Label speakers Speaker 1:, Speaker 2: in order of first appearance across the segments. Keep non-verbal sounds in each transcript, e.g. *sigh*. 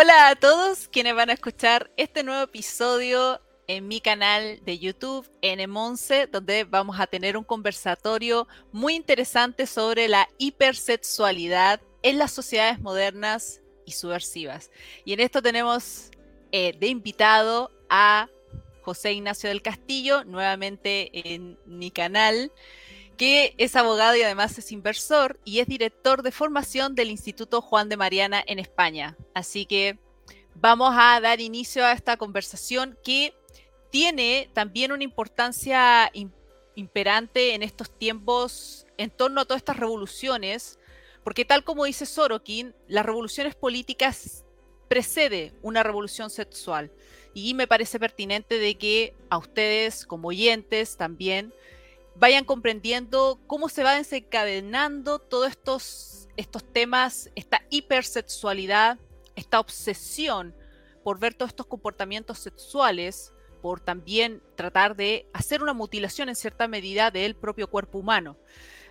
Speaker 1: Hola a todos quienes van a escuchar este nuevo episodio en mi canal de YouTube, N11, donde vamos a tener un conversatorio muy interesante sobre la hipersexualidad en las sociedades modernas y subversivas. Y en esto tenemos eh, de invitado a José Ignacio del Castillo, nuevamente en mi canal, que es abogado y además es inversor y es director de formación del Instituto Juan de Mariana en España. Así que vamos a dar inicio a esta conversación que tiene también una importancia imperante en estos tiempos en torno a todas estas revoluciones, porque tal como dice Sorokin, las revoluciones políticas precede una revolución sexual. Y me parece pertinente de que a ustedes como oyentes también vayan comprendiendo cómo se va desencadenando todos estos, estos temas, esta hipersexualidad, esta obsesión por ver todos estos comportamientos sexuales por también tratar de hacer una mutilación en cierta medida del propio cuerpo humano.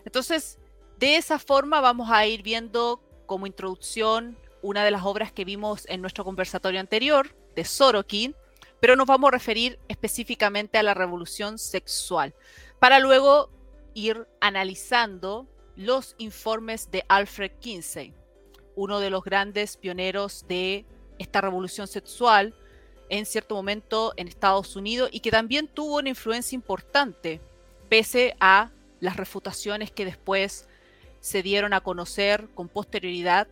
Speaker 1: Entonces, de esa forma vamos a ir viendo como introducción una de las obras que vimos en nuestro conversatorio anterior, de Sorokin, pero nos vamos a referir específicamente a la revolución sexual, para luego ir analizando los informes de Alfred Kinsey, uno de los grandes pioneros de esta revolución sexual, en cierto momento en Estados Unidos y que también tuvo una influencia importante, pese a las refutaciones que después se dieron a conocer con posterioridad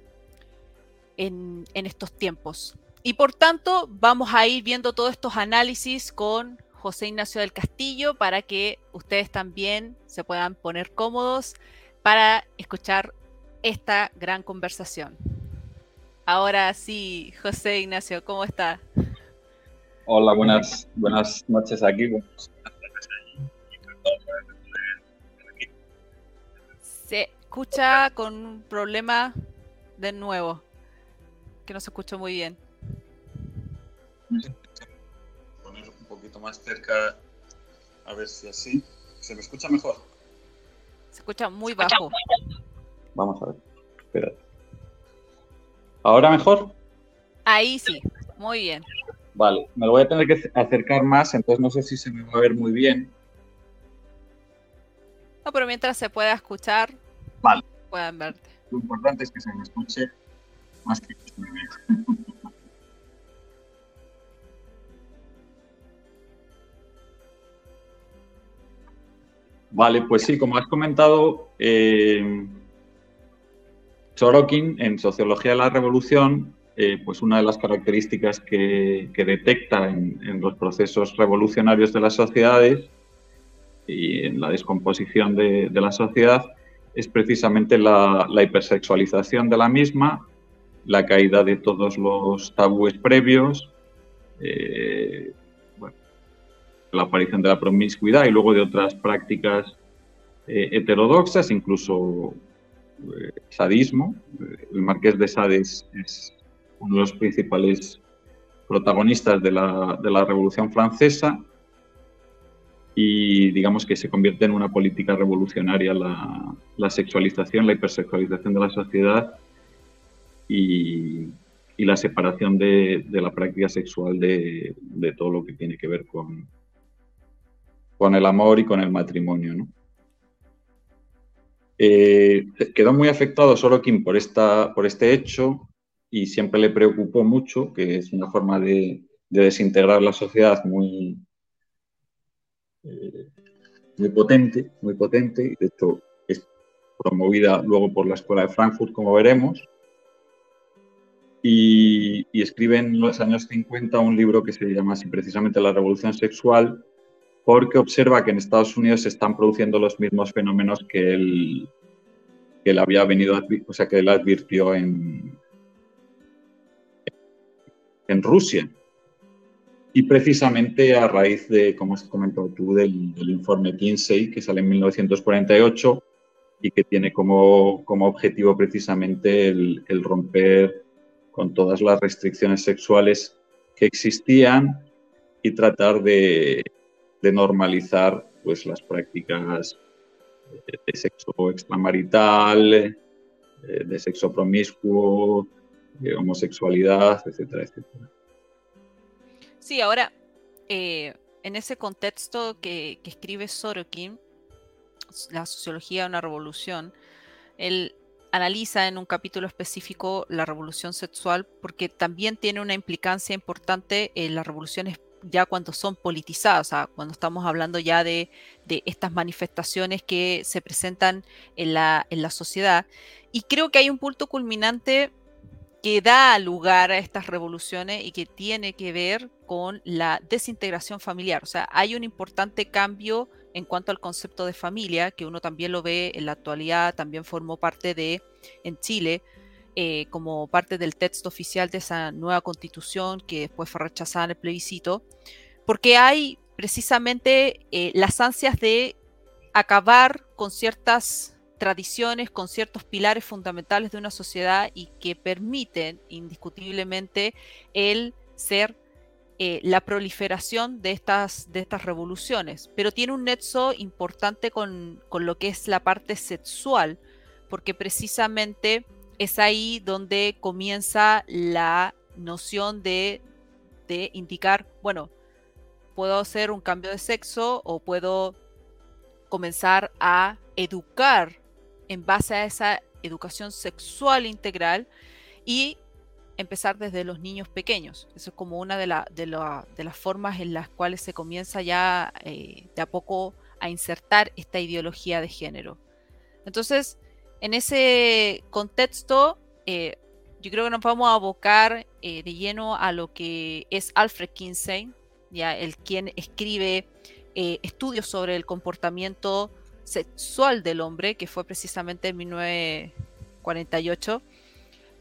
Speaker 1: en, estos tiempos. Y por tanto, vamos a ir viendo todos estos análisis con José Ignacio del Castillo para que ustedes también se puedan poner cómodos para escuchar esta gran conversación. Ahora sí, José Ignacio, ¿cómo está?
Speaker 2: Hola, buenas, buenas noches aquí.
Speaker 1: Se escucha con un problema de nuevo, que no se escucha muy bien.
Speaker 2: Poquito más cerca, a ver si así. ¿Se me escucha mejor?
Speaker 1: Se escucha muy bajo.
Speaker 2: Vamos a ver. Espérate. ¿Ahora mejor?
Speaker 1: Ahí sí, muy bien.
Speaker 2: Vale, me lo voy a tener que acercar más, entonces no sé si se me va a ver muy bien.
Speaker 1: No, pero mientras se pueda escuchar,
Speaker 2: vale.
Speaker 1: puedan verte.
Speaker 2: Lo importante es que se me escuche más que se me vea. *laughs* Vale, pues sí, como has comentado, eh, Sorokin en Sociología de la Revolución eh, pues una de las características que, detecta en, los procesos revolucionarios de las sociedades y en la descomposición de, la sociedad es precisamente la, hipersexualización de la misma, la caída de todos los tabúes previos, eh, la aparición de la promiscuidad y luego de otras prácticas eh, heterodoxas, incluso sadismo. El marqués de Sade es, uno de los principales protagonistas de la, Revolución Francesa y digamos que se convierte en una política revolucionaria la, sexualización, la hipersexualización de la sociedad y, la separación de, la práctica sexual de, todo lo que tiene que ver con, con el amor y con el matrimonio. Eh, quedó muy afectado Sorokin por, esta, por este hecho y siempre le preocupó mucho, que es una forma de, desintegrar la sociedad muy, eh, muy potente, muy potente, y de hecho es promovida luego por la Escuela de Frankfurt, como veremos. Y, escribe en los años 50 un libro que se llama así precisamente La Revolución Sexual, porque observa que en Estados Unidos se están produciendo los mismos fenómenos que él, que él había venido, o sea, que él advirtió en, en Rusia. Y precisamente a raíz de, como has comentado tú, del, informe Kinsey, que sale en 1948 y que tiene como, como objetivo precisamente el, romper con todas las restricciones sexuales que existían y tratar de, normalizar pues, las prácticas de sexo extramarital, eh, de sexo promiscuo, homosexualidad, etcétera, etcétera.
Speaker 1: Sí, ahora, en ese contexto que, que escribe Sorokin, la sociología de una revolución, él analiza en un capítulo específico la revolución sexual porque también tiene una implicancia importante en las revoluciones ya cuando son politizadas, o sea, cuando estamos hablando ya de, estas manifestaciones que se presentan en la, en la sociedad. Y creo que hay un punto culminante que da lugar a estas revoluciones y que tiene que ver con la desintegración familiar. O sea, hay un importante cambio en cuanto al concepto de familia, que uno también lo ve en la actualidad, también formó parte de, en Chile, eh, como parte del texto oficial de esa nueva constitución que después fue rechazada en el plebiscito, porque hay precisamente eh, las ansias de acabar con ciertas tradiciones, con ciertos pilares fundamentales de una sociedad y que permiten indiscutiblemente el ser eh, la proliferación de estas, de estas revoluciones. Pero tiene un nexo importante con, lo que es la parte sexual, porque precisamente es ahí donde comienza la noción de, indicar, bueno, puedo hacer un cambio de sexo o puedo comenzar a educar en base a esa educación sexual integral y empezar desde los niños pequeños. Eso es como una de, de, las formas en las cuales se comienza ya eh, de a poco a insertar esta ideología de género. Entonces, en ese contexto, eh, yo creo que nos vamos a abocar eh, de lleno a lo que es Alfred Kinsey, ya el quien escribe estudios sobre el comportamiento sexual del hombre, que fue precisamente en 1948,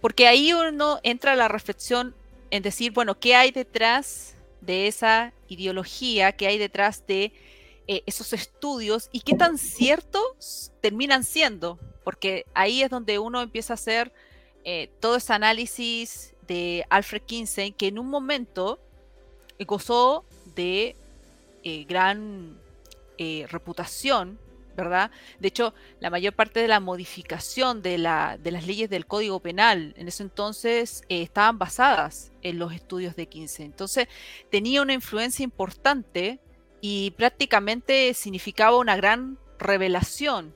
Speaker 1: porque ahí uno entra a la reflexión en decir, bueno, ¿qué hay detrás de esa ideología? ¿Qué hay detrás de eh, esos estudios? ¿Y qué tan ciertos terminan siendo? Porque ahí es donde uno empieza a hacer eh, todo ese análisis de Alfred Kinsey, que en un momento gozó de eh, gran reputación ¿verdad? De hecho, la mayor parte de la modificación de, la, de las leyes del Código Penal en ese entonces eh, estaban basadas en los estudios de 15. Entonces, tenía una influencia importante y prácticamente significaba una gran revelación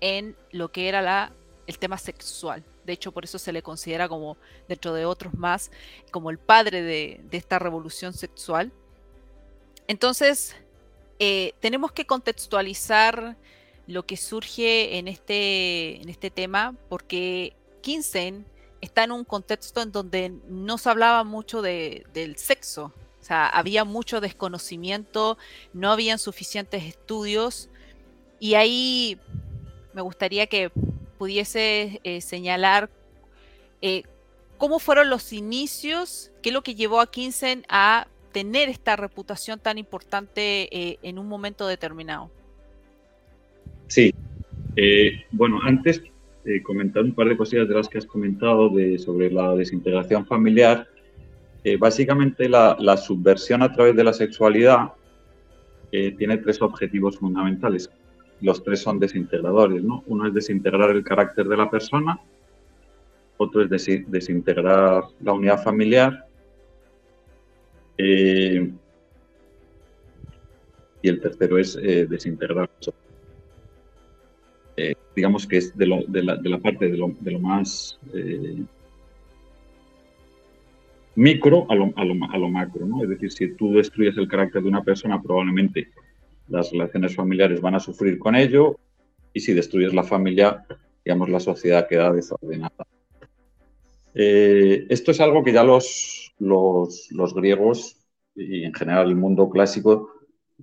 Speaker 1: en lo que era la, el tema sexual. De hecho, por eso se le considera como, dentro de otros más, como el padre de, de esta revolución sexual. Entonces, eh, tenemos que contextualizar lo que surge en este, en este tema, porque Kinsen está en un contexto en donde no se hablaba mucho del sexo. O sea, había mucho desconocimiento, no habían suficientes estudios. Y ahí me gustaría que pudiese eh, señalar eh, cómo fueron los inicios, qué es lo que llevó a Kinsen a tener esta reputación tan importante eh, en un momento determinado.
Speaker 2: Sí. Eh, bueno, antes de comentar un par de cosillas de las que has comentado de, sobre la desintegración familiar. Eh, básicamente la, subversión a través de la sexualidad tiene tres objetivos fundamentales. Los tres son desintegradores, ¿no? Uno es desintegrar el carácter de la persona, otro es desintegrar la unidad familiar eh, y el tercero es eh, desintegrar. Eh, digamos que es de, la, parte de lo, más micro a lo, a lo, macro. ¿no? Es decir, si tú destruyes el carácter de una persona, probablemente las relaciones familiares van a sufrir con ello. Y si destruyes la familia, digamos, la sociedad queda desordenada. esto es algo que ya los, los, griegos y en general el mundo clásico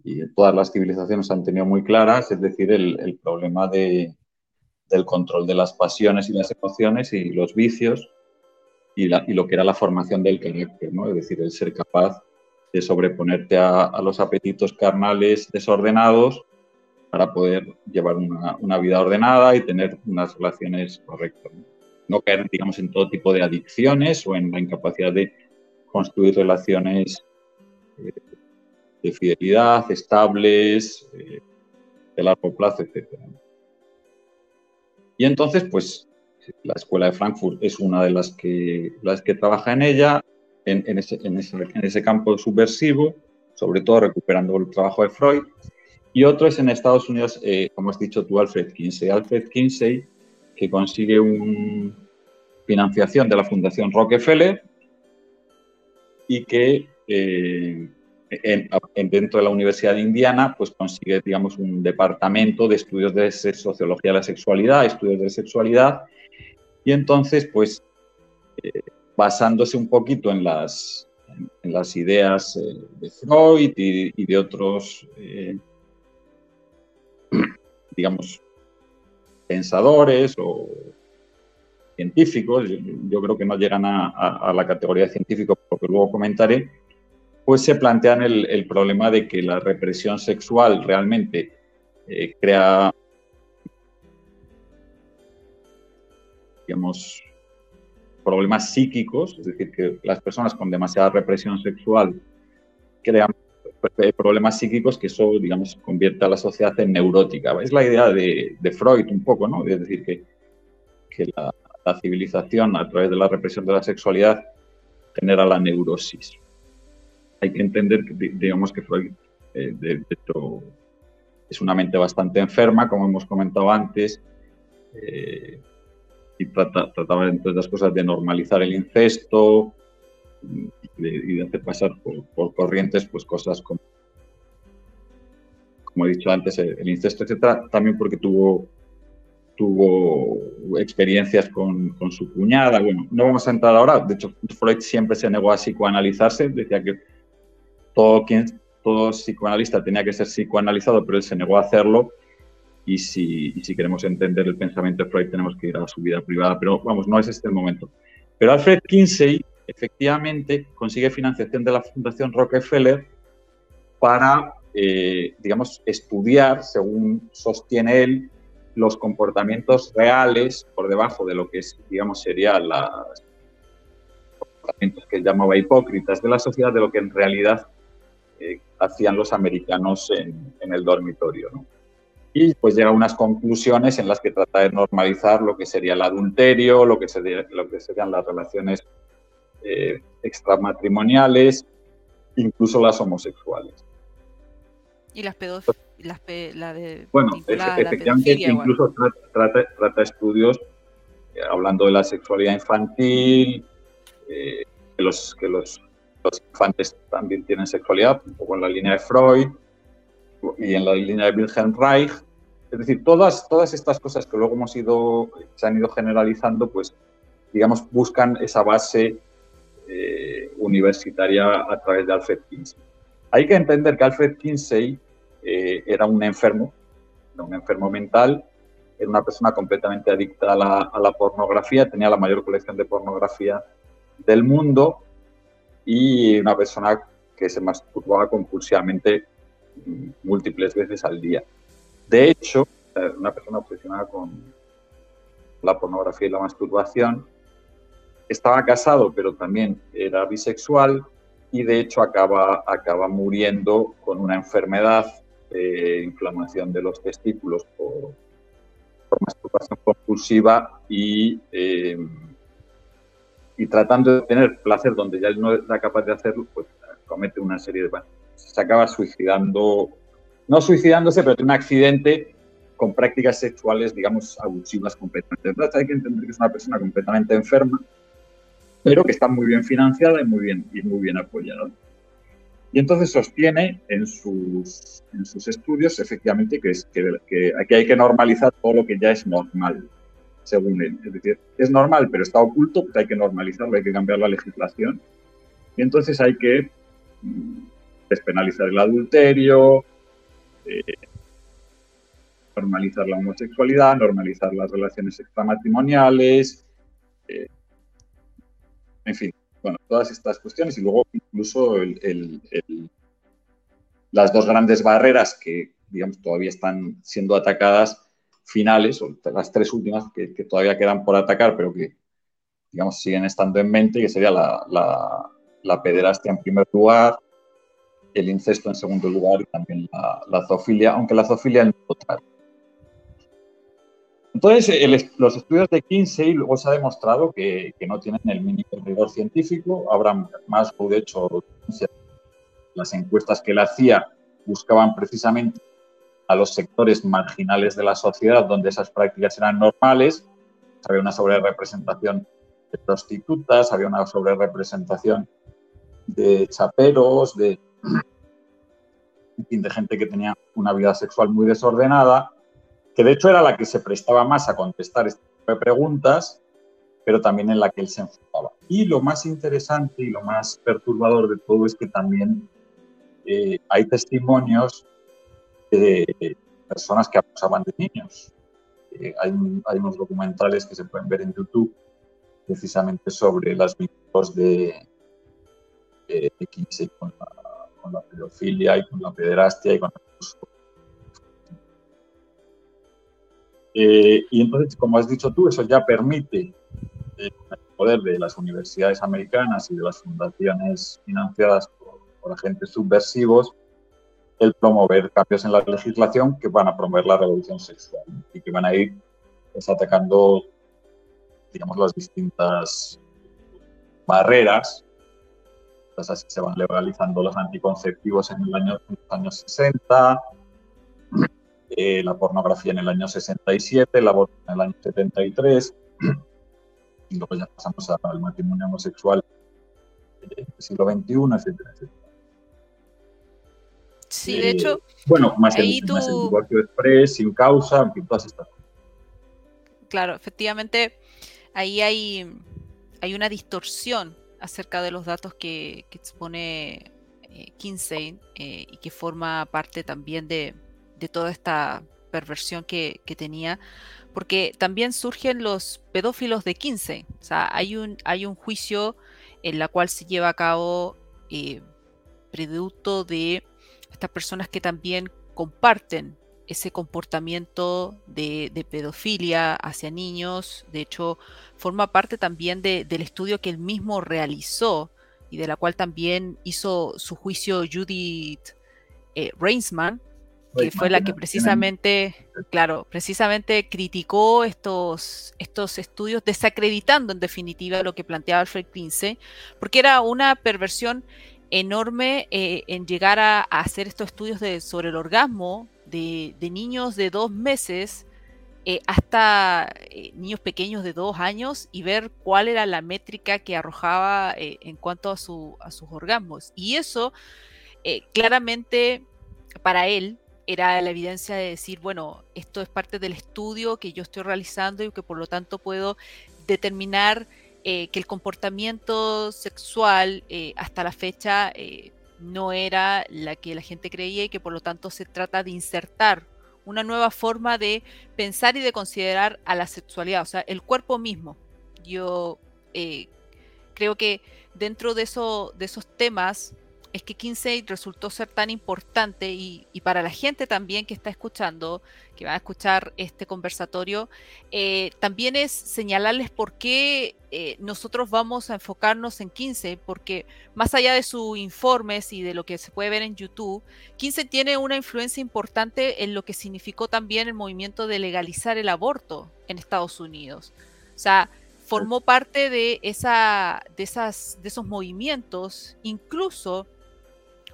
Speaker 2: y todas las civilizaciones han tenido muy claras, es decir, el, problema de, del control de las pasiones y las emociones y los vicios y, lo que era la formación del carácter, ¿no? es decir, el ser capaz de sobreponerte a, los apetitos carnales desordenados para poder llevar una, vida ordenada y tener unas relaciones correctas. No caer, digamos, en todo tipo de adicciones o en la incapacidad de construir relaciones eh, de fidelidad, estables, eh, de largo plazo, etc. Y entonces, pues, la Escuela de Frankfurt es una de las que, las que trabaja en ella, en, ese, en, ese, campo subversivo, sobre todo recuperando el trabajo de Freud. Y otro es en Estados Unidos, eh, como has dicho tú, Alfred Kinsey. Alfred Kinsey, que consigue una financiación de la Fundación Rockefeller y que eh, en, dentro de la Universidad de Indiana, pues consigue, digamos, un departamento de estudios de sociología de la sexualidad, estudios de sexualidad, y entonces, pues, eh, basándose un poquito en las, ideas eh, de Freud y, de otros, eh, *clears throat* digamos, pensadores o científicos, yo, creo que no llegan a, la categoría de científico, porque luego comentaré, pues se plantean el, problema de que la represión sexual realmente eh, crea, digamos, problemas psíquicos, es decir, que las personas con demasiada represión sexual crean problemas psíquicos que eso, digamos, convierte a la sociedad en neurótica. Es la idea de, Freud un poco, ¿no? Es decir, que, la, la, civilización a través de la represión de la sexualidad genera la neurosis hay que entender que, digamos que Freud, eh, de, hecho, es una mente bastante enferma, como hemos comentado antes, eh, y trataba, entre otras cosas, de normalizar el incesto y de, hacer pasar por, corrientes pues, cosas como, como he dicho antes, el, incesto, etcétera, también porque tuvo tuvo experiencias con, con, su cuñada. Bueno, no vamos a entrar ahora. De hecho, Freud siempre se negó a psicoanalizarse. Decía que todo, quien, todo psicoanalista tenía que ser psicoanalizado, pero él se negó a hacerlo. Y si, queremos entender el pensamiento de Freud, tenemos que ir a su vida privada. Pero vamos, no es este el momento. Pero Alfred Kinsey efectivamente consigue financiación de la Fundación Rockefeller para, eh, digamos, estudiar, según sostiene él, los comportamientos reales por debajo de lo que es, digamos, sería las comportamientos que él llamaba hipócritas de la sociedad, de lo que en realidad hacían los americanos en, el dormitorio. Y pues llega a unas conclusiones en las que trata de normalizar lo que sería el adulterio, lo que, sería, lo que serían las relaciones eh, extramatrimoniales, incluso las homosexuales.
Speaker 1: Y las pedófilas, la de
Speaker 2: bueno, efectivamente, incluso trata, trata, estudios eh, hablando de la sexualidad infantil, eh, que, los, que los los infantes también tienen sexualidad, un poco en la línea de Freud y en la línea de Wilhelm Reich. Es decir, todas, todas estas cosas que luego hemos ido, se han ido generalizando, pues, digamos, buscan esa base eh, universitaria a través de Alfred Kinsey. Hay que entender que Alfred Kinsey eh, era un enfermo, era un enfermo mental, era una persona completamente adicta a la, a la pornografía, tenía la mayor colección de pornografía del mundo y una persona que se masturbaba compulsivamente múltiples veces al día. De hecho, una persona obsesionada con la pornografía y la masturbación, estaba casado, pero también era bisexual y de hecho acaba, acaba muriendo con una enfermedad de inflamación de los testículos por, masturbación compulsiva y eh, y tratando de tener placer donde ya él no era capaz de hacerlo, pues comete una serie de... Se acaba suicidando, no suicidándose, pero tiene un accidente con prácticas sexuales, digamos, abusivas completamente. Entonces hay que entender que es una persona completamente enferma, pero que está muy bien financiada y muy bien, y muy bien apoyada. Y entonces sostiene en sus, en sus estudios, efectivamente, que, es, que, que aquí hay que normalizar todo lo que ya es normal según él. Es decir, es normal, pero está oculto, pues hay que normalizarlo, hay que cambiar la legislación. Y entonces hay que mm, despenalizar el adulterio, eh, normalizar la homosexualidad, normalizar las relaciones extramatrimoniales, eh, en fin, bueno, todas estas cuestiones y luego incluso las dos grandes barreras que, digamos, todavía están siendo atacadas finales, o las tres últimas que, todavía quedan por atacar, pero que, digamos, siguen estando en mente, que sería la, la, pederastia en primer lugar, el incesto en segundo lugar y también la, zoofilia, aunque la zoofilia no total. Entonces, los estudios de Kinsey luego se ha demostrado que, no tienen el mínimo rigor científico. Abraham Maslow, de hecho, las encuestas que él hacía buscaban precisamente a los sectores marginales de la sociedad donde esas prácticas eran normales. Había una sobrerepresentación de prostitutas, había una sobrerepresentación de chaperos, de, de gente que tenía una vida sexual muy desordenada, que de hecho era la que se prestaba más a contestar este tipo de preguntas, pero también en la que él se enfocaba. Y lo más interesante y lo más perturbador de todo es que también eh, hay testimonios de personas que abusaban de niños. Eh, hay, hay, unos documentales que se pueden ver en YouTube precisamente sobre las víctimas de, de, con la, con la, pedofilia y con la pederastia y con eh, y entonces, como has dicho tú, eso ya permite eh, el poder de las universidades americanas y de las fundaciones financiadas por, por agentes subversivos el promover cambios en la legislación que van a promover la revolución sexual y que van a ir pues, atacando, digamos, las distintas barreras. Pues así se van legalizando los anticonceptivos en, el año, los años 60, eh, la pornografía en el año 67, el aborto en el año 73, *clears throat* y luego ya pasamos al matrimonio homosexual del siglo XXI, etcétera, etcétera.
Speaker 1: Sí, de hecho.
Speaker 2: Bueno, más, el, divorcio express, sin causa, en fin, todas estas cosas.
Speaker 1: Claro, efectivamente, ahí hay, hay una distorsión acerca de los datos que, expone eh, Kinsey eh, y que forma parte también de, toda esta perversión que, tenía, porque también surgen los pedófilos de Kinsey. O sea, hay un, hay un juicio en la cual se lleva a cabo eh, producto de estas personas que también comparten ese comportamiento de, pedofilia hacia niños. De hecho, forma parte también del estudio que él mismo realizó y de la cual también hizo su juicio Judith eh, Reinsman, que fue la que precisamente, claro, precisamente criticó estos, estos estudios, desacreditando en definitiva lo que planteaba Alfred Kinsey, porque era una perversión enorme eh, en llegar a, hacer estos estudios de, sobre el orgasmo de, niños de dos meses eh, hasta eh, niños pequeños de dos años y ver cuál era la métrica que arrojaba en cuanto a, a, sus orgasmos. Y eso claramente para él era la evidencia de decir, bueno, esto es parte del estudio que yo estoy realizando y que por lo tanto puedo determinar eh, que el comportamiento sexual eh, hasta la fecha eh, no era la que la gente creía y que por lo tanto se trata de insertar una nueva forma de pensar y de considerar a la sexualidad, o sea, el cuerpo mismo. Yo creo que dentro de, eso, de esos temas es que Kinsey resultó ser tan importante y, para la gente también que está escuchando, que va a escuchar este conversatorio, eh, también es señalarles por qué eh, nosotros vamos a enfocarnos en Kinsey, porque más allá de sus informes y de lo que se puede ver en YouTube, Kinsey tiene una influencia importante en lo que significó también el movimiento de legalizar el aborto en Estados Unidos. O sea, formó parte de, esa, de, esas, de esos movimientos, incluso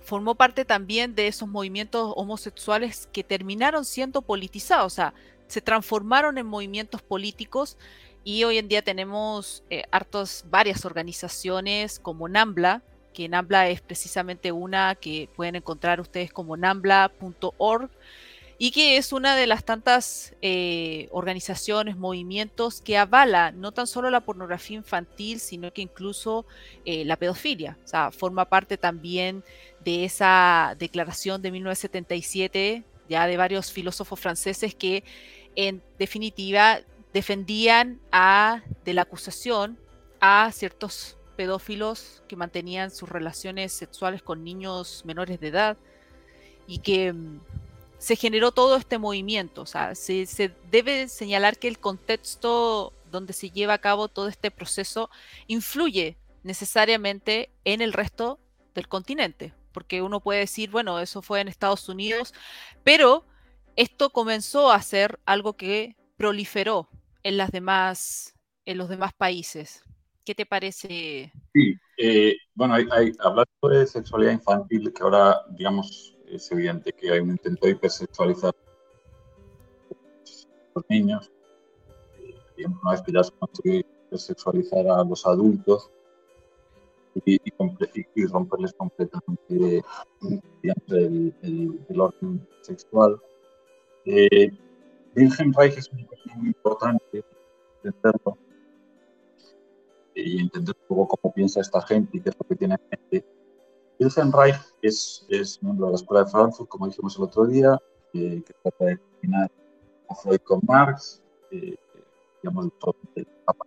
Speaker 1: formó parte también de esos movimientos homosexuales que terminaron siendo politizados, o sea, se transformaron en movimientos políticos y hoy en día tenemos eh, hartos, varias organizaciones como NAMBLA, que NAMBLA es precisamente una que pueden encontrar ustedes como nambla.org y que es una de las tantas eh, organizaciones, movimientos que avala no tan solo la pornografía infantil, sino que incluso eh, la pedofilia. O sea, forma parte también de esa declaración de 1977, ya de varios filósofos franceses que en definitiva defendían a, de la acusación a ciertos pedófilos que mantenían sus relaciones sexuales con niños menores de edad y que mm, se generó todo este movimiento. O sea, se, debe señalar que el contexto donde se lleva a cabo todo este proceso influye necesariamente en el resto del continente porque uno puede decir, bueno, eso fue en Estados Unidos, pero esto comenzó a ser algo que proliferó en, las demás, en los demás países. ¿Qué te parece?
Speaker 2: Sí, eh, bueno, hay, hablando de sexualidad infantil, que ahora, digamos, es evidente que hay un intento de hipersexualizar a los niños. Digamos, una vez que ya se consigue hipersexualizar a los adultos y, y, romperles completamente el, orden sexual. Eh, Wilhelm Reich es una persona muy importante entenderlo y entender un poco cómo piensa esta gente y qué es lo que tiene en mente. Wilhelm Reich es, es miembro de la Escuela de Frankfurt, como dijimos el otro día, eh, que trata de combinar a Freud con Marx, eh, digamos,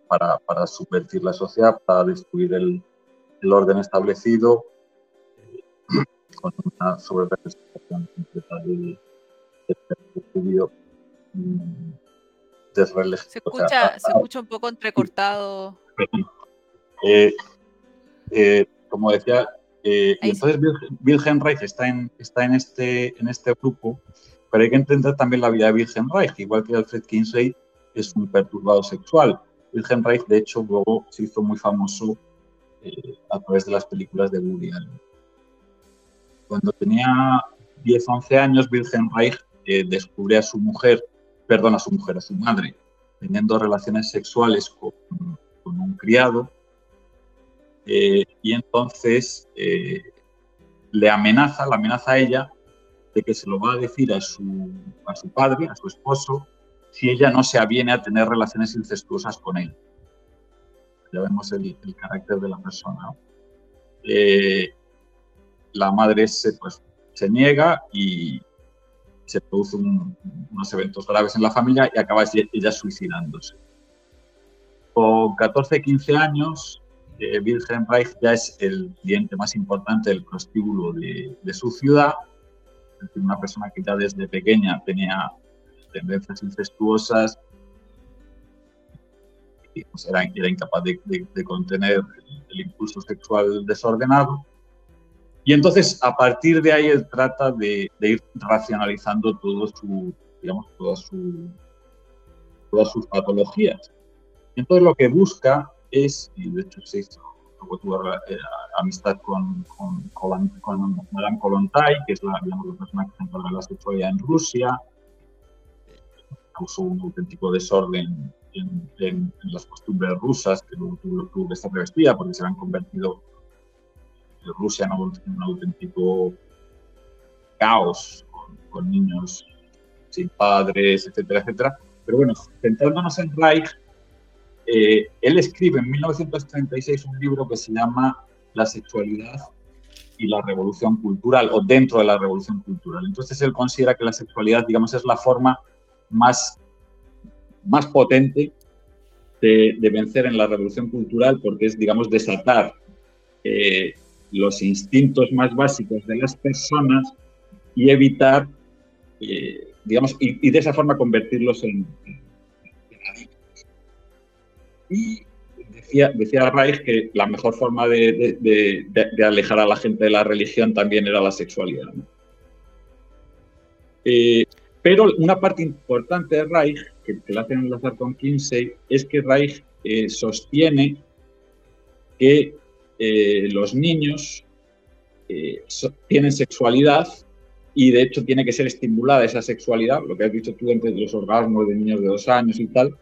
Speaker 2: para, para, subvertir la sociedad, para destruir el, el orden establecido, eh, con una sobrerepresentación completa del de judío
Speaker 1: mm, se escucha, se escucha un poco entrecortado.
Speaker 2: Como decía, eh, entonces Wilhelm Reich está en, está en, este, en este grupo, pero hay que entender también la vida de Wilhelm Reich, igual que Alfred Kinsey es un perturbado sexual. Wilhelm Reich, de hecho, luego se hizo muy famoso a través de las películas de Woody Allen. Cuando tenía 10, 11 años, Wilhelm Reich descubre a su mujer, perdón, a su mujer, a su madre, teniendo relaciones sexuales con, con un criado eh, y entonces eh, le amenaza, la amenaza a ella de que se lo va a decir a su, a su padre, a su esposo, si ella no se aviene a tener relaciones incestuosas con él. Ya vemos el, carácter de la persona. Eh, la madre se, pues, se niega y se producen unos eventos graves en la familia y acaba ella suicidándose. Con 14, 15 años, Wilhelm Reich ya es el cliente más importante del prostíbulo de, su ciudad, una persona que ya desde pequeña tenía tendencias incestuosas, y pues, era, incapaz de, contener el, impulso sexual desordenado. Y entonces, a partir de ahí, él trata de, ir racionalizando todo su, digamos, todas sus patologías. Entonces, lo que busca es, y de hecho hizo, luego tuvo eh, amistad con, con, con, Madame Kolontai, que es la, digamos, persona que se encarga de la sexualidad en Rusia, causó un auténtico desorden en, en, las costumbres rusas, que luego tuvo, que estar revestida porque se habían convertido en Rusia en un, auténtico caos con, niños sin padres, etcétera, etcétera. Pero bueno, centrándonos en Reich, eh, él escribe en 1936 un libro que se llama La sexualidad y la revolución cultural, o dentro de la revolución cultural. Entonces él considera que la sexualidad, digamos, es la forma más, más potente de, vencer en la revolución cultural, porque es, digamos, desatar eh, los instintos más básicos de las personas y evitar, eh, digamos, y, de esa forma convertirlos en, y decía, decía Reich que la mejor forma de, alejar a la gente de la religión también era la sexualidad. Eh, pero una parte importante de Reich, que, que la hacen enlazar con Kinsey, es que Reich eh, sostiene que eh, los niños tienen sexualidad y de hecho tiene que ser estimulada esa sexualidad, lo que has dicho tú entre los orgasmos de niños de dos años y tal,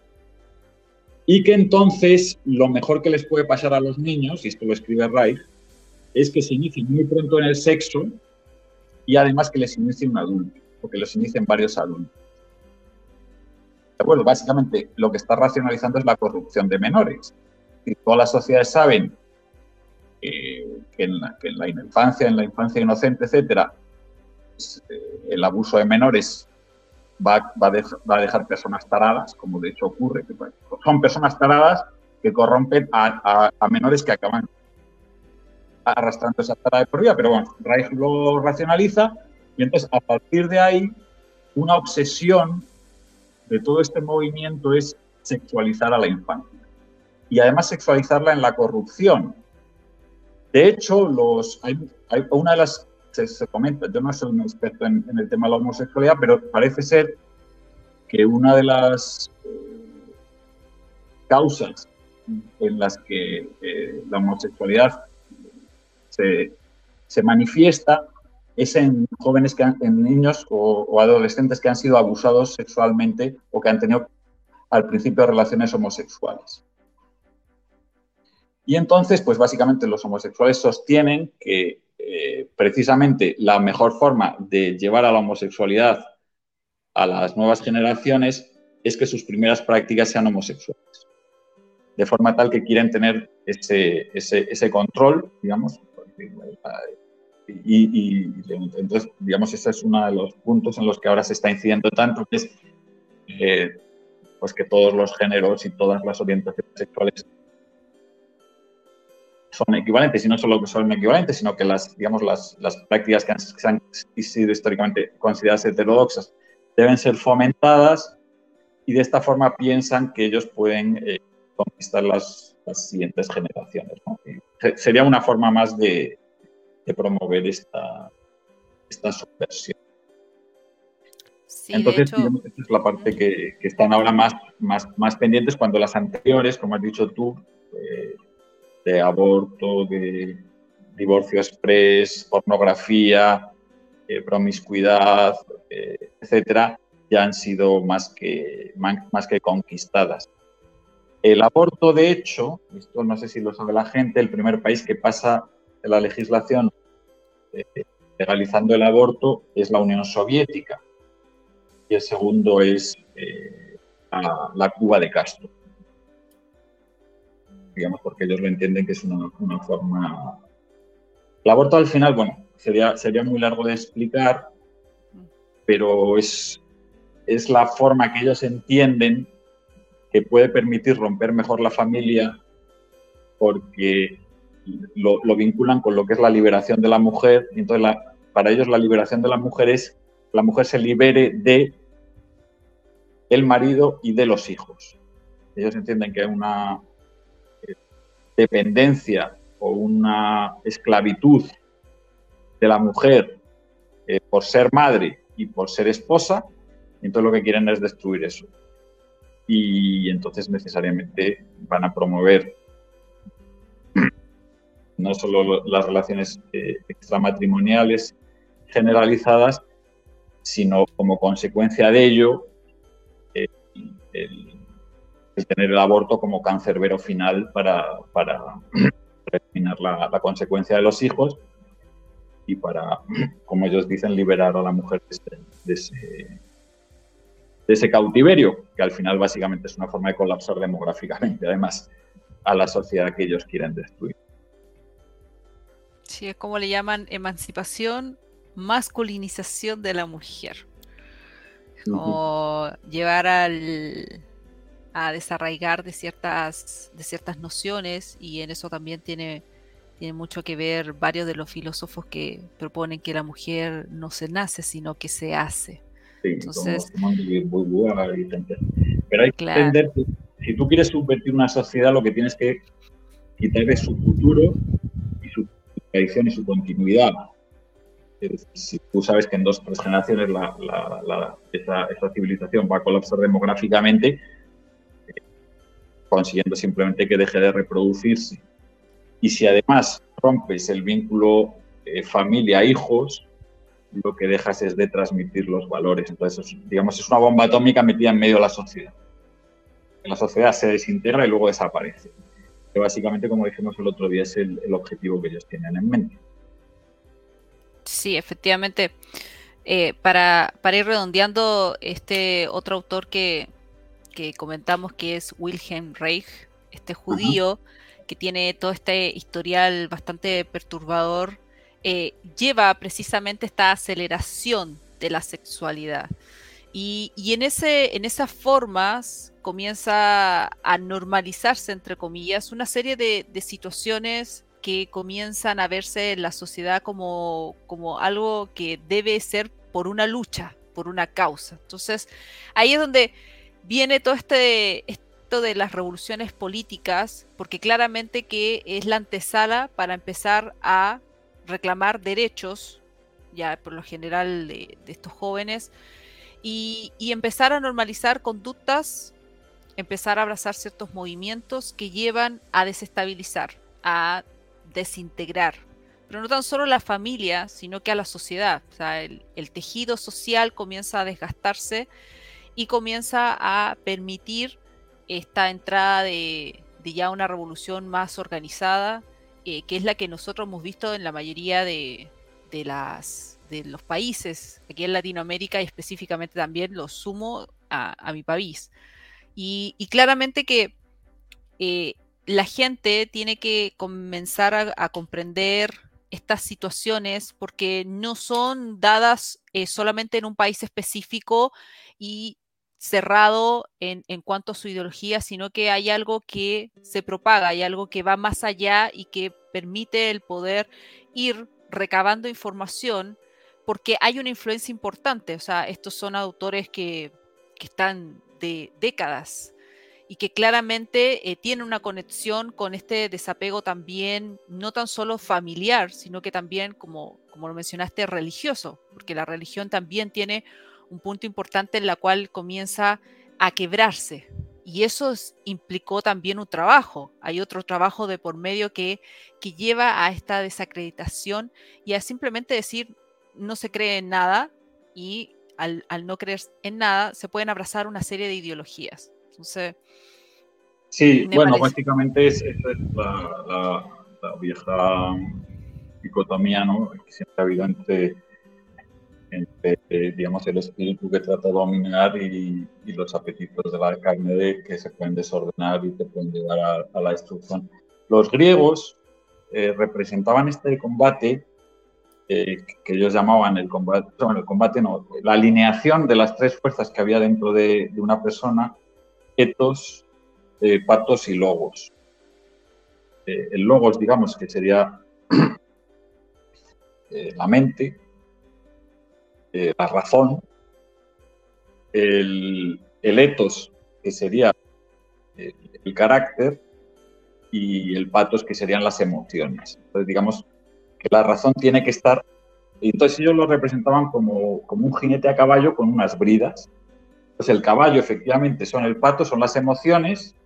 Speaker 2: y que entonces lo mejor que les puede pasar a los niños, y esto lo escribe Reich, es que se inicien muy pronto en el sexo y además que les inicie un adulto, o que les inicien varios adultos. Bueno, básicamente lo que está racionalizando es la corrupción de menores. Y todas las sociedades saben que, en la, infancia, en la infancia inocente, etcétera, pues, eh, el abuso de menores va, a dejar personas taradas, como de hecho ocurre, que son personas taradas que corrompen a, menores que acaban arrastrando esa tarada de por vida, pero bueno, Reich lo racionaliza y entonces a partir de ahí una obsesión de todo este movimiento es sexualizar a la infancia y además sexualizarla en la corrupción. De hecho, los, hay, una de las se, comenta, yo no soy un experto en, el tema de la homosexualidad, pero parece ser que una de las, causas en las que eh, la homosexualidad se, se, manifiesta es en jóvenes, que en niños o, adolescentes que han sido abusados sexualmente o que han tenido al principio relaciones homosexuales. Y entonces, pues básicamente los homosexuales sostienen que eh, precisamente la mejor forma de llevar a la homosexualidad a las nuevas generaciones es que sus primeras prácticas sean homosexuales. De forma tal que quieren tener ese, ese, control, digamos. Y, entonces, digamos, ese es uno de los puntos en los que ahora se está incidiendo tanto, es eh, pues que todos los géneros y todas las orientaciones sexuales son equivalentes, y no solo que son equivalentes, sino que las, digamos, las, las prácticas que han, sido históricamente consideradas heterodoxas deben ser fomentadas y de esta forma piensan que ellos pueden eh, conquistar las, las, siguientes generaciones. Sería una forma más de, de promover esta, esta subversión. Entonces, esta es la parte que, que, están ahora más, más, más pendientes cuando las anteriores, como has dicho tú, eh, de aborto, de divorcio express, pornografía, eh, promiscuidad, eh, etcétera, ya han sido más que, más que conquistadas. El aborto, de hecho, esto no sé si lo sabe la gente, el primer país que pasa la legislación eh, legalizando el aborto es la Unión Soviética y el segundo es la Cuba de Castro digamos, porque ellos lo entienden que es una, forma... El aborto al final, bueno, sería, sería muy largo de explicar, pero es, es la forma que ellos entienden que puede permitir romper mejor la familia porque lo, vinculan con lo que es la liberación de la mujer. Y entonces, para ellos la liberación de la mujer es la mujer se libere de el marido y de los hijos. Ellos entienden que una, dependencia o una esclavitud de la mujer eh, por ser madre y por ser esposa, entonces lo que quieren es destruir eso. Y entonces necesariamente van a promover *clears throat* no solo las relaciones eh, extramatrimoniales generalizadas, sino como consecuencia de ello eh, el, tener el aborto como cancerbero final para, para *clears throat* eliminar la, consecuencia de los hijos y para, *clears throat* como ellos dicen, liberar a la mujer de, ese, de ese cautiverio, que al final básicamente es una forma de colapsar demográficamente, además, a la sociedad que ellos quieren destruir.
Speaker 1: Sí, es como le llaman emancipación, masculinización de la mujer. Como llevar al, a desarraigar de ciertas, de ciertas nociones y en eso también tiene, tiene mucho que ver varios de los filósofos que proponen que la mujer no se nace, sino que se hace.
Speaker 2: Entonces, pero hay que entender que si tú quieres subvertir una sociedad, lo que tienes que quitarle su futuro y su tradición y su continuidad. Si tú sabes que en dos o tres generaciones la, la, esa, esa civilización va a colapsar demográficamente, consiguiendo simplemente que deje de reproducirse. Y si además rompes el vínculo eh, familia-hijos, lo que dejas es de transmitir los valores. Entonces, digamos, es una bomba atómica metida en medio de la sociedad. La sociedad se desintegra y luego desaparece. Que básicamente, como dijimos el otro día, es el, objetivo que ellos tienen en mente.
Speaker 1: Sí, efectivamente. Eh, para, para ir redondeando, este otro autor que, que comentamos que es Wilhelm Reich, este judío que tiene todo este historial bastante perturbador, eh, lleva precisamente esta aceleración de la sexualidad. Y, en, ese, en esas formas comienza a normalizarse, entre comillas, una serie de, situaciones que comienzan a verse en la sociedad como, como algo que debe ser por una lucha, por una causa. Entonces, ahí es donde viene todo este esto de las revoluciones políticas, porque claramente que es la antesala para empezar a reclamar derechos, ya por lo general de, estos jóvenes, y, empezar a normalizar conductas empezar a abrazar ciertos movimientos que llevan a desestabilizar, a desintegrar, pero no tan solo la familia, sino que a la sociedad. O sea, el, tejido social comienza a desgastarse y comienza a permitir esta entrada de, ya una revolución más organizada, eh, que es la que nosotros hemos visto en la mayoría de, las, de los países, aquí en Latinoamérica y específicamente también lo sumo a, mi país. Y, claramente que eh, la gente tiene que comenzar a, comprender estas situaciones porque no son dadas eh, solamente en un país específico y cerrado en, en, cuanto a su ideología, sino que hay algo que se propaga, hay algo que va más allá y que permite el poder ir recabando información porque hay una influencia importante. O sea, estos son autores que, que están de décadas y que claramente eh, tiene una conexión con este desapego también, no tan solo familiar, sino que también, como, como lo mencionaste, religioso, porque la religión también tiene un punto importante en la cual comienza a quebrarse. Y eso implicó también un trabajo. Hay otro trabajo de por medio que, que lleva a esta desacreditación y a simplemente decir no se cree en nada y al, al no creer en nada se pueden abrazar una serie de ideologías. Entonces,
Speaker 2: Sí, bueno, básicamente es, la, vieja dicotomía ¿no? que siempre ha habido entre, digamos, el espíritu que trata de dominar y, los apetitos de la carne de, que se pueden desordenar y te pueden llevar a, la destrucción. Los griegos eh, representaban este combate eh, que ellos llamaban el combate, el combate no, la alineación de las tres fuerzas que había dentro de, de una persona, etos, eh, patos y logos. Eh, el logos, digamos, que sería *clears throat* eh, la mente, la razón, el, el, etos, que sería el carácter, y el patos, que serían las emociones. Entonces, digamos que la razón tiene que estar. Entonces, ellos lo representaban como, como un jinete a caballo con unas bridas. Entonces, el caballo, efectivamente, son el pato, son las emociones,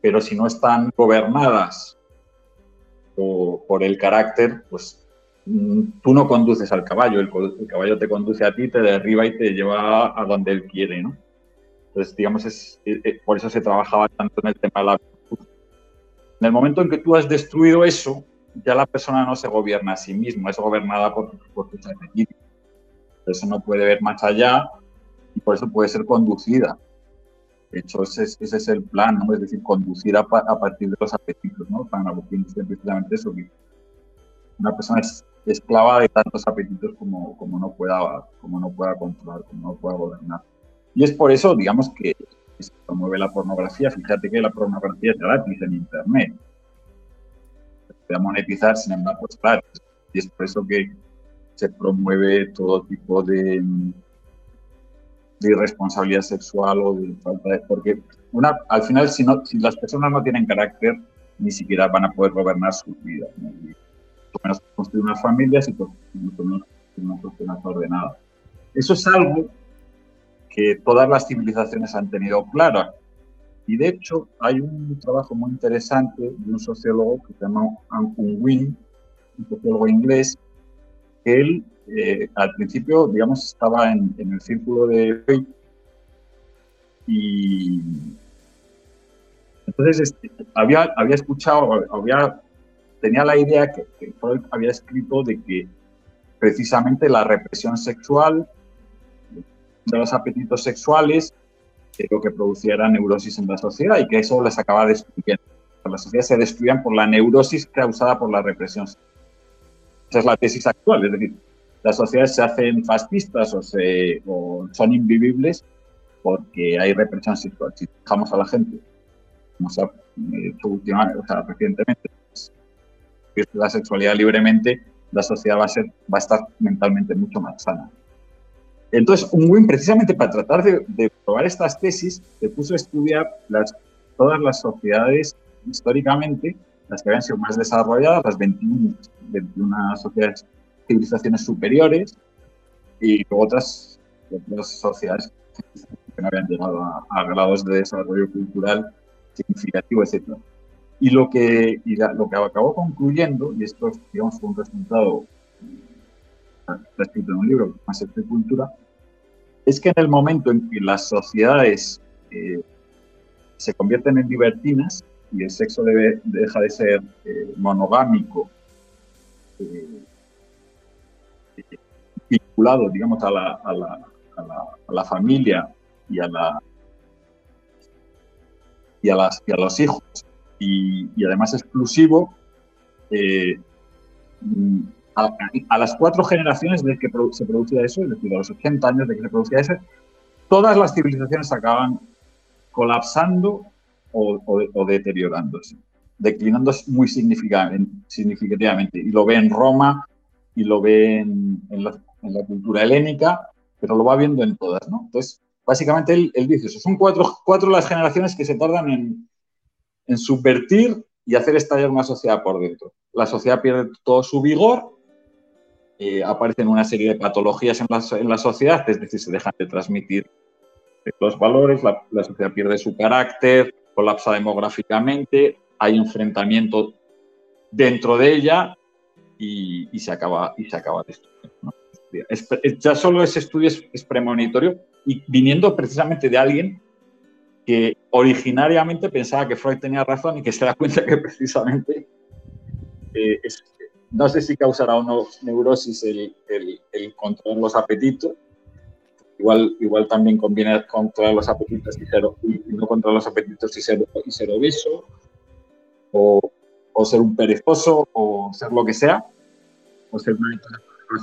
Speaker 2: pero si no están gobernadas por, el carácter, pues tú no conduces al caballo, el, caballo te conduce a ti, te derriba y te lleva a donde él quiere, ¿no? Entonces, digamos, es, eh, eh, por eso se trabajaba tanto en el tema de la En el momento en que tú has destruido eso, ya la persona no se gobierna a sí misma, es gobernada por, por tus apetitos. Eso no puede ver más allá y por eso puede ser conducida. De hecho, ese es, ese es el plan, ¿no? Es decir, conducir a, a, partir de los apetitos, ¿no? Para precisamente eso, una persona es esclava de tantos apetitos como, como, no pueda, como no pueda controlar, como no pueda gobernar. Y es por eso, digamos, que se promueve la pornografía. Fíjate que la pornografía es gratis en Internet. Se puede monetizar, sin embargo, es gratis. Y es por eso que se promueve todo tipo de, de irresponsabilidad sexual o de falta de... Porque una, al final, si, no, si las personas no tienen carácter, ni siquiera van a poder gobernar sus vidas. ¿no? Menos construir unas familias y mucho menos una sociedad ordenada. Eso es algo que todas las civilizaciones han tenido claro. Y de hecho, hay un trabajo muy interesante de un sociólogo que se llama Ankun Win, un sociólogo inglés, que él eh, al principio, digamos, estaba en, el círculo de Freud y entonces este, había, había escuchado, había, tenía la idea que, Freud había escrito de que precisamente la represión sexual de los apetitos sexuales lo que producía era neurosis en la sociedad y que eso les acaba destruyendo. Las sociedades se destruían por la neurosis causada por la represión. Esa es la tesis actual, es decir, las sociedades se hacen fascistas o, se, son invivibles porque hay represión sexual. Si dejamos a la gente, como se ha hecho últimamente, o sea, recientemente, la sexualidad libremente, la sociedad va a, ser, va a estar mentalmente mucho más sana. Entonces, Unwin, precisamente para tratar de, probar estas tesis, se puso a estudiar las, todas las sociedades históricamente, las que habían sido más desarrolladas, las 21, 21 sociedades civilizaciones superiores y otras, otras sociedades porque no habían llegado a, grados de desarrollo cultural significativo, etc. Y lo que, y lo que acabó concluyendo, y esto digamos, fue un resultado, está escrito en un libro, más de cultura, es que en el momento en que las sociedades eh, se convierten en libertinas y el sexo debe, deja de ser eh, monogámico, eh, vinculado, digamos, a la, a la, a la, familia y a, la, y, a las, y a los hijos, y, y además exclusivo, a, las cuatro generaciones de que se producía eso, es decir, a los 80 años de que se producía eso, todas las civilizaciones acaban colapsando o, deteriorándose, declinándose muy significativamente. Y lo ve en Roma y lo ve en, la, cultura helénica, pero lo va viendo en todas. ¿no? Entonces, básicamente él, dice eso. Son cuatro, cuatro las generaciones que se tardan en, en subvertir y hacer estallar una sociedad por dentro. La sociedad pierde todo su vigor eh, aparecen una serie de patologías en la, en la, sociedad, es decir, se dejan de transmitir los valores, la, sociedad pierde su carácter, colapsa demográficamente, hay enfrentamiento dentro de ella y, y se acaba y se acaba destruyendo. ya solo ese estudio es, premonitorio y viniendo precisamente de alguien que originariamente pensaba que Freud tenía razón y que se da cuenta que precisamente eh, no sé si causará o no neurosis el, el, controlar los apetitos. Igual, igual también conviene controlar los apetitos y, ser, no controlar los apetitos y ser, y obeso, o, o, ser un perezoso, o ser lo que sea, o ser una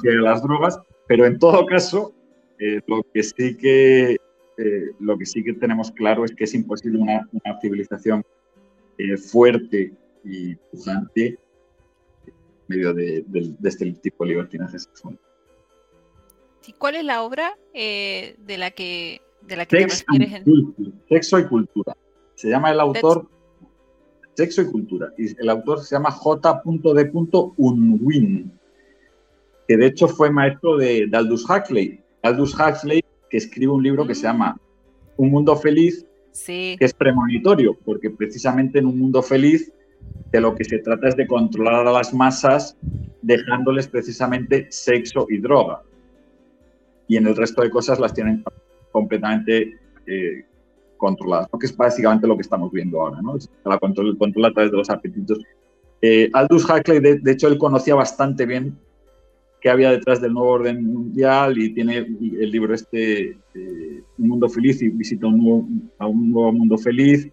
Speaker 2: de las drogas, pero en todo caso, eh, lo, que sí que, eh, lo que sí que tenemos claro es que es imposible una, una civilización eh, fuerte y pujante medio de, este tipo de libertinaje sexual.
Speaker 1: ¿Y cuál es la obra eh, de la que, de la que te refieres?
Speaker 2: En... Sexo y cultura. Se llama el autor Sexo y cultura. Y el autor se llama J.D. Unwin, que de hecho fue maestro de, Aldous Huxley. Aldous Huxley, que escribe un libro que se llama mm. Un mundo feliz, que es premonitorio, porque precisamente en un mundo feliz de lo que se trata es de controlar a las masas dejándoles precisamente sexo y droga. Y en el resto de cosas las tienen completamente eh, controladas, que es básicamente lo que estamos viendo ahora, ¿no? La control, el control a través de los apetitos. Eh, Aldous Huxley, de, hecho, él conocía bastante bien qué había detrás del nuevo orden mundial y tiene el libro este, eh, Un Mundo Feliz, y visita un a un nuevo mundo feliz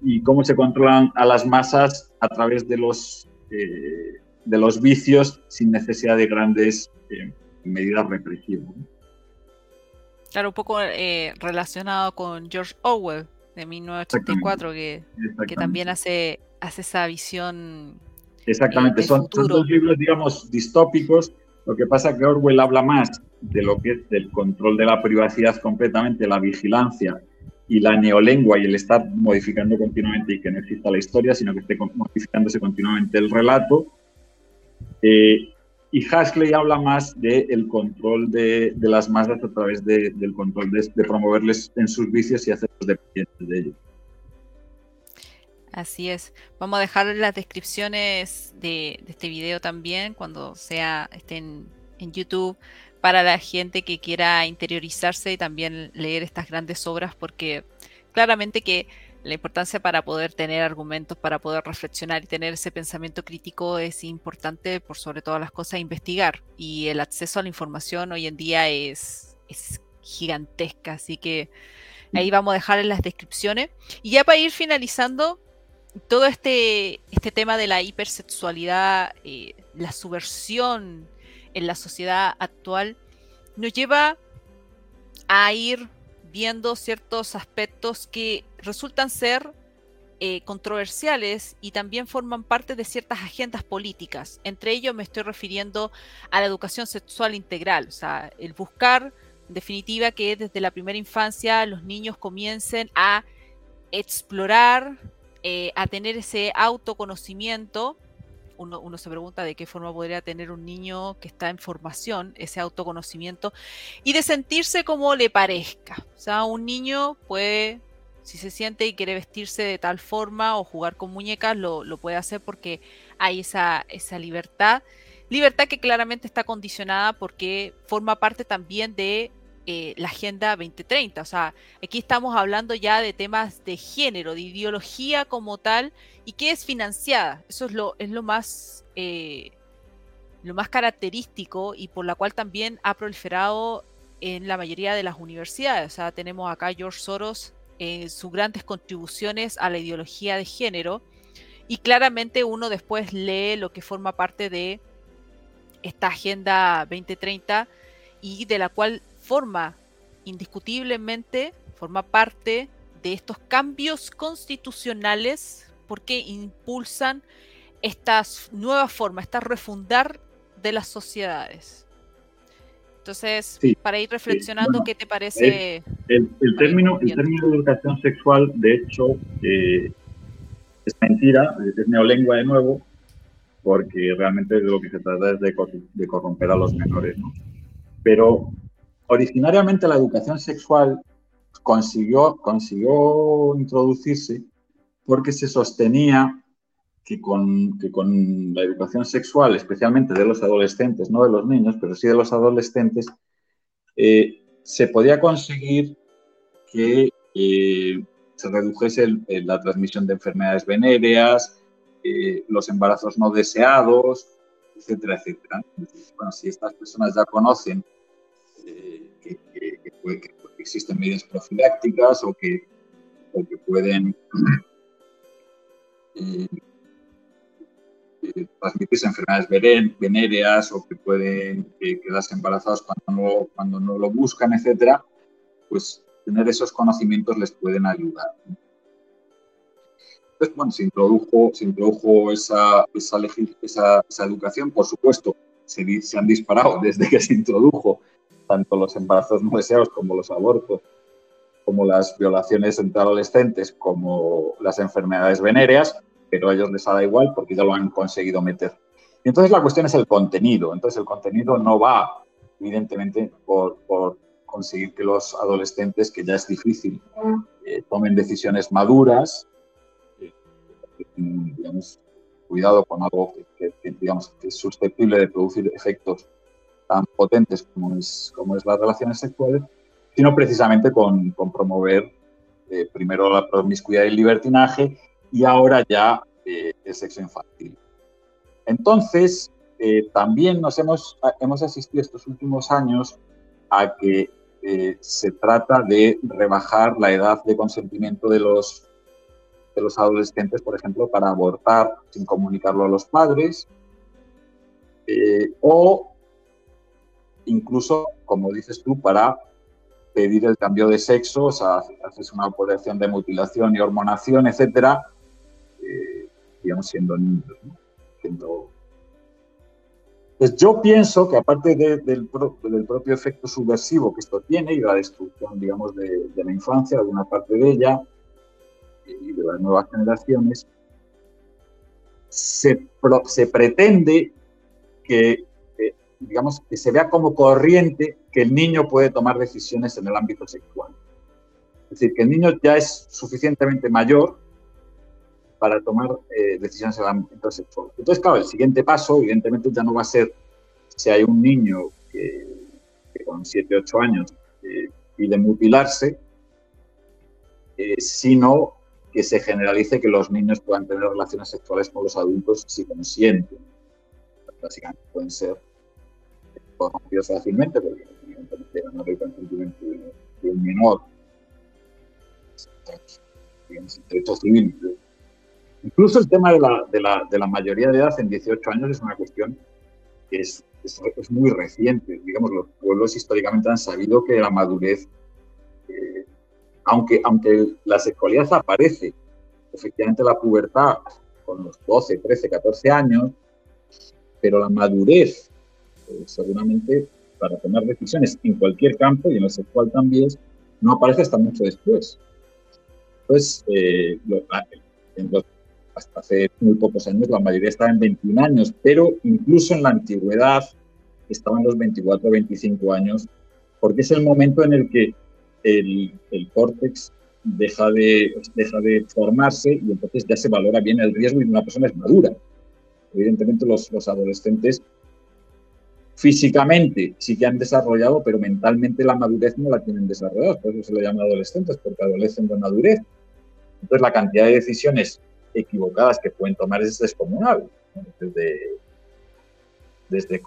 Speaker 2: y cómo se controlan a las masas a través de los, eh, de los vicios sin necesidad de grandes eh, medidas represivas.
Speaker 1: Claro, un poco eh, relacionado con George Orwell de 1984, que, que, también hace, hace esa visión.
Speaker 2: Exactamente, son, son, dos libros, digamos, distópicos. Lo que pasa es que Orwell habla más de lo que es del control de la privacidad completamente, la vigilancia y la neolengua y el estar modificando continuamente y que no exista la historia, sino que esté modificándose continuamente el relato. Eh, y Huxley habla más del control de, de, las masas a través de, del control de, de, promoverles en sus vicios y hacerlos dependientes de ellos.
Speaker 1: Así es. Vamos a dejar las descripciones de, este video también cuando sea estén en YouTube para la gente que quiera interiorizarse y también leer estas grandes obras, porque claramente que la importancia para poder tener argumentos, para poder reflexionar y tener ese pensamiento crítico es importante, por sobre todas las cosas, investigar. Y el acceso a la información hoy en día es, es gigantesca, así que ahí vamos a dejar en las descripciones. Y ya para ir finalizando, todo este, este tema de la hipersexualidad, eh, la subversión en la sociedad actual nos lleva a ir viendo ciertos aspectos que resultan ser eh, controversiales y también forman parte de ciertas agendas políticas. Entre ellos me estoy refiriendo a la educación sexual integral, o sea, el buscar, en definitiva, que desde la primera infancia los niños comiencen a explorar, eh, a tener ese autoconocimiento uno, uno, se pregunta de qué forma podría tener un niño que está en formación ese autoconocimiento y de sentirse como le parezca. O sea, un niño puede, si se siente y quiere vestirse de tal forma o jugar con muñecas, lo, lo puede hacer porque hay esa, esa libertad. Libertad que claramente está condicionada porque forma parte también de eh, la Agenda 2030. O sea, aquí estamos hablando ya de temas de género, de ideología como tal, y que es financiada. Eso es lo, es lo más... Eh, lo más característico y por la cual también ha proliferado en la mayoría de las universidades. O sea, tenemos acá George Soros en sus grandes contribuciones a la ideología de género y claramente uno después lee lo que forma parte de esta Agenda 2030 y de la cual forma indiscutiblemente, forma parte de estos cambios constitucionales porque impulsan estas nuevas formas, esta refundar de las sociedades. Entonces, para ir reflexionando, ¿qué te parece?
Speaker 2: El, término, el término de educación sexual, de hecho, eh, es mentira, es neolengua de nuevo, porque realmente de lo que se trata es de, de corromper a los menores. ¿no? Pero originariamente la educación sexual consiguió, consiguió introducirse porque se sostenía que con, con, la educación sexual, especialmente de los adolescentes, no de los niños, pero sí de los adolescentes, eh, se podía conseguir que eh, se redujese la transmisión de enfermedades venéreas, eh, los embarazos no deseados, etcétera, etcétera. Bueno, si estas personas ya conocen que, existen medidas profilácticas o que, pueden *clears throat* eh, eh, transmitirse enfermedades venéreas o que pueden quedarse embarazados cuando no, cuando no lo buscan, etcétera, pues tener esos conocimientos les pueden ayudar. Entonces, bueno, se introdujo, se introdujo esa, esa, educación, por supuesto, se, han disparado *laughs* desde que se introdujo tanto los embarazos no deseados como los abortos, como las violaciones entre adolescentes, como las enfermedades venéreas, pero a ellos les da igual porque ya lo han conseguido meter. Y entonces la cuestión es el contenido. Entonces el contenido no va, evidentemente, por, conseguir que los adolescentes, que ya es difícil, eh, tomen decisiones maduras, eh, digamos, cuidado con algo que, digamos, que es susceptible de producir efectos tan potentes como es, como es las relaciones sexuales, sino precisamente con, con promover eh, primero la promiscuidad y el libertinaje y ahora ya eh, el sexo infantil. Entonces, eh, también nos hemos, hemos asistido estos últimos años a que se trata de rebajar la edad de consentimiento de los, de los adolescentes, por ejemplo, para abortar sin comunicarlo a los padres, o incluso, como dices tú, para pedir el cambio de sexo, o sea, haces una operación de mutilación y hormonación, etcétera, eh, digamos, siendo niños, Pues yo pienso que aparte del, propio efecto subversivo que esto tiene y la destrucción, digamos, de, la infancia, de una parte de ella y de las nuevas generaciones, se, se pretende que digamos, que se vea como corriente que el niño puede tomar decisiones en el ámbito sexual. Es decir, que el niño ya es suficientemente mayor para tomar eh, decisiones en el ámbito sexual. Entonces, claro, el siguiente paso, evidentemente, ya no va a ser si hay un niño que, con 7, 8 años eh, pide mutilarse, eh, sino que se generalice que los niños puedan tener relaciones sexuales con los adultos si consienten. Básicamente pueden ser corrompido fácilmente, porque evidentemente no hay consentimiento de un menor, digamos, derecho civil. Incluso el tema de la, de, la, de la, mayoría de edad en 18 años es una cuestión que es, es, es, muy reciente. Digamos, los pueblos históricamente han sabido que la madurez, eh, aunque, aunque la sexualidad aparece, efectivamente la pubertad con los 12, 13, 14 años, pero la madurez eh, seguramente para tomar decisiones en cualquier campo y en el sexual también, no aparece hasta mucho después. Entonces, eh, hasta hace muy pocos años la mayoría estaba en 21 años, pero incluso en la antigüedad estaban los 24 o 25 años, porque es el momento en el que el, el córtex deja de, deja de formarse y entonces ya se valora bien el riesgo y una persona es madura. Evidentemente los, los adolescentes físicamente sí que han desarrollado, pero mentalmente la madurez no la tienen desarrollada, por eso se le llama adolescentes, porque adolecen de madurez. Entonces la cantidad de decisiones equivocadas que pueden tomar es descomunal, desde, desde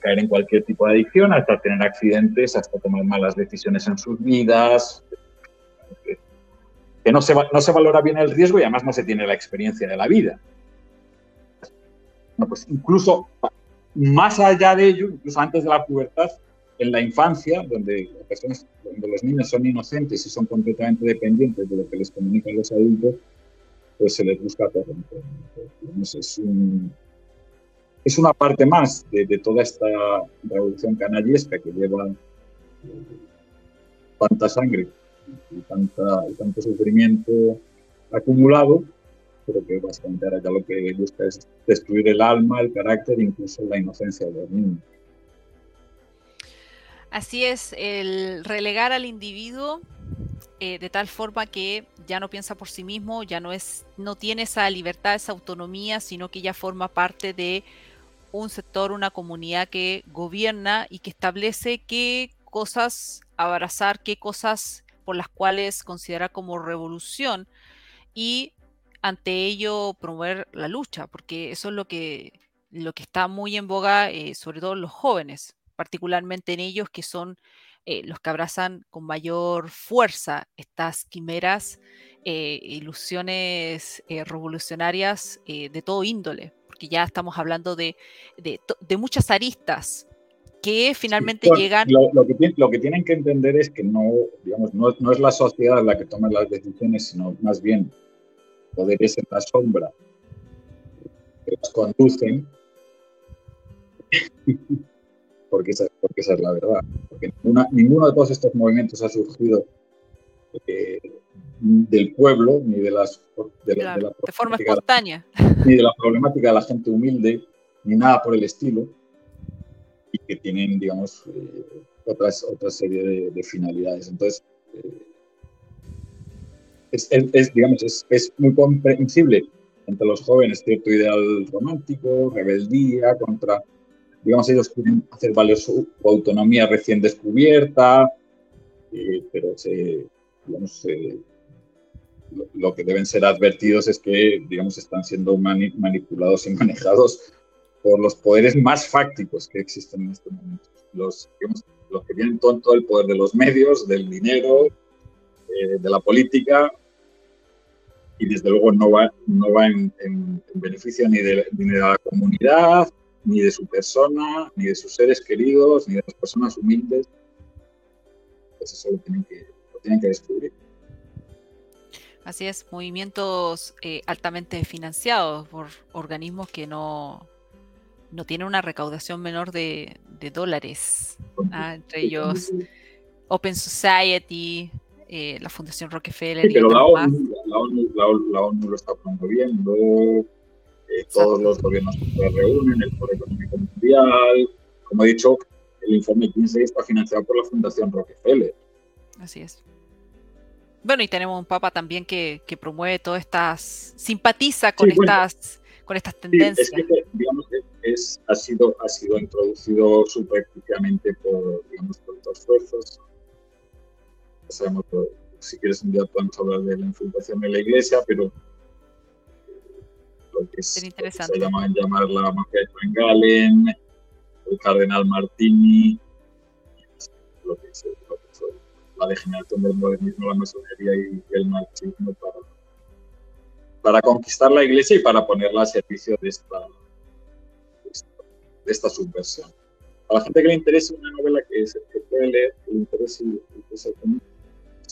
Speaker 2: caer en cualquier tipo de adicción hasta tener accidentes, hasta tomar malas decisiones en sus vidas, que no se, no se valora bien el riesgo y además no se tiene la experiencia de la vida. pues incluso más allá de ello, incluso antes de la pubertad, en la infancia, donde, personas, donde los niños son inocentes y son completamente dependientes de lo que les comunican los adultos, pues se les busca corromper. Es, es una parte más de, toda esta revolución canallesca que lleva eh, tanta sangre y, tanta, y tanto sufrimiento acumulado pero que básicamente ahora ya lo que busca es destruir el alma, el carácter, incluso la inocencia de los niños.
Speaker 1: Así es, el relegar al individuo eh, de tal forma que ya no piensa por sí mismo, ya no es, no tiene esa libertad, esa autonomía, sino que ya forma parte de un sector, una comunidad que gobierna y que establece qué cosas abrazar, qué cosas por las cuales considera como revolución y ante ello promover la lucha, porque eso es lo que, lo que está muy en boga, eh, sobre todo los jóvenes, particularmente en ellos que son eh, los que abrazan con mayor fuerza estas quimeras, eh, ilusiones revolucionarias de todo índole, porque ya estamos hablando de, de, muchas aristas que finalmente llegan...
Speaker 2: Lo, que, lo, que, tienen que entender es que no, digamos, no, no es la sociedad la que toma las decisiones, sino más bien poderes en la sombra que las conducen, *laughs* porque esa, porque esa es la verdad. Porque ninguno de todos estos movimientos ha surgido eh, del pueblo, ni de, las,
Speaker 1: de, la, forma espontánea. *laughs*
Speaker 2: Ni de la problemática de la gente humilde, ni nada por el estilo, y que tienen, digamos, eh, otras, otra serie de, finalidades. Entonces, eh, es, digamos, es, muy comprensible entre los jóvenes cierto ideal romántico, rebeldía contra, digamos, ellos quieren hacer valer su, autonomía recién descubierta, eh, pero digamos, lo, que deben ser advertidos es que, digamos, están siendo manipulados y manejados por los poderes más fácticos que existen en este momento. Los, los que tienen todo el poder de los medios, del dinero, eh, de la política, y desde luego no va, no va en, beneficio ni de, la comunidad, ni de su persona, ni de sus seres queridos, ni de las personas humildes. Pues eso lo tienen que, tienen que descubrir.
Speaker 1: Así es, movimientos eh, altamente financiados por organismos que no, no tienen una recaudación menor de, dólares, ¿ah? entre ellos Open Society, eh, la Fundación Rockefeller.
Speaker 2: pero la ONU, la, ONU, lo está promoviendo, eh, todos los gobiernos se reúnen, el Foro Económico Mundial. Como he dicho, el informe 15 está financiado por la Fundación Rockefeller.
Speaker 1: Así es. Bueno, y tenemos un papa también que, que promueve todas estas, simpatiza con estas con estas tendencias.
Speaker 2: es que, digamos, es, ha, sido, ha sido introducido superficialmente por, digamos, por otras fuerzas sabemos, si quieres un día podemos hablar de la infiltración en la iglesia, pero lo que, es, se llama llamar la mafia de Van Galen, el cardenal Martini, lo que es, la degeneración del modernismo, la masonería y el marxismo para, para conquistar la iglesia y para ponerla a servicio de esta, de esta, subversión. A la gente que le interese una novela que, se, puede leer, que le interese,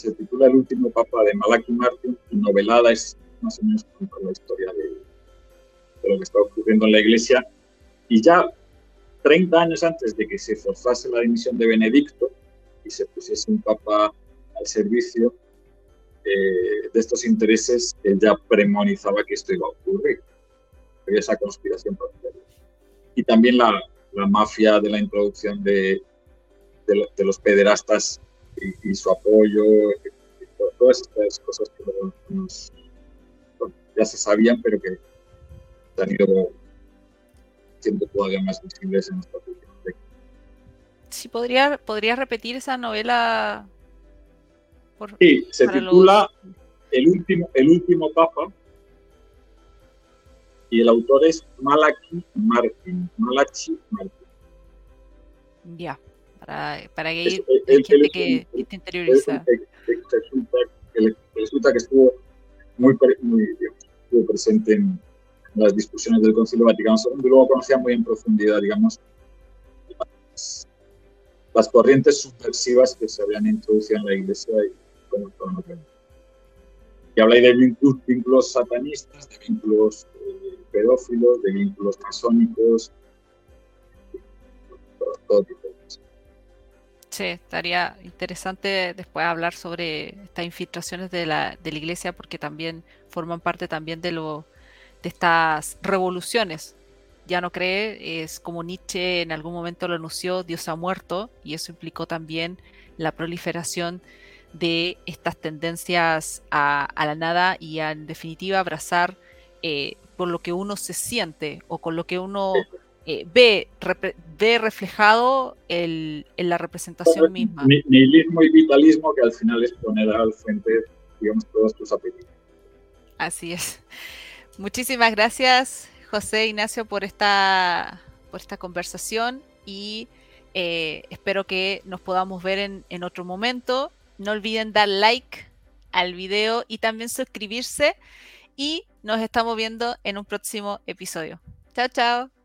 Speaker 2: se titula El último papa de Malaki Martin y novelada es más o menos la historia de, lo que está ocurriendo en la iglesia. Y ya 30 años antes de que se forzase la dimisión de Benedicto y se pusiese un papa al servicio, eh, de estos intereses, él ya premonizaba que esto iba a ocurrir. Había esa conspiración Y también la, la, mafia de la introducción de, de, los pederastas y, su apoyo, todas estas cosas que ya se sabían, pero que se han ido siendo todavía más visibles en nuestra cultura.
Speaker 1: Si podría, podría repetir esa novela.
Speaker 2: sí, se titula el, último, el último Papa y el autor es Malachi Martin. Malachi Martin.
Speaker 1: Ya, para, para que es, gente que, te interioriza.
Speaker 2: Resulta, resulta, que estuvo muy, muy estuvo presente en las discusiones del Concilio Vaticano II luego conocía muy en profundidad, digamos, las corrientes subversivas que se habían introducido en la iglesia y cómo Y habla ahí de vínculos, satanistas, de vínculos eh, pedófilos, de vínculos masónicos, todo, tipo de cosas.
Speaker 1: Sí, estaría interesante después hablar sobre estas infiltraciones de la, de la iglesia porque también forman parte también de, lo, de estas revoluciones. Ya no cree, es como Nietzsche en algún momento lo anunció, Dios ha muerto, y eso implicó también la proliferación de estas tendencias a, la nada y en definitiva abrazar eh, por lo que uno se siente o con lo que uno eh, ve, ve reflejado en la representación misma.
Speaker 2: Nihilismo y vitalismo que al final es poner al frente, digamos, todos tus apetitos.
Speaker 1: Así es. Muchísimas gracias, José Ignacio, por esta, por esta conversación y eh, espero que nos podamos ver en, en otro momento. No olviden dar like al video y también suscribirse y nos estamos viendo en un próximo episodio. Chao, chao.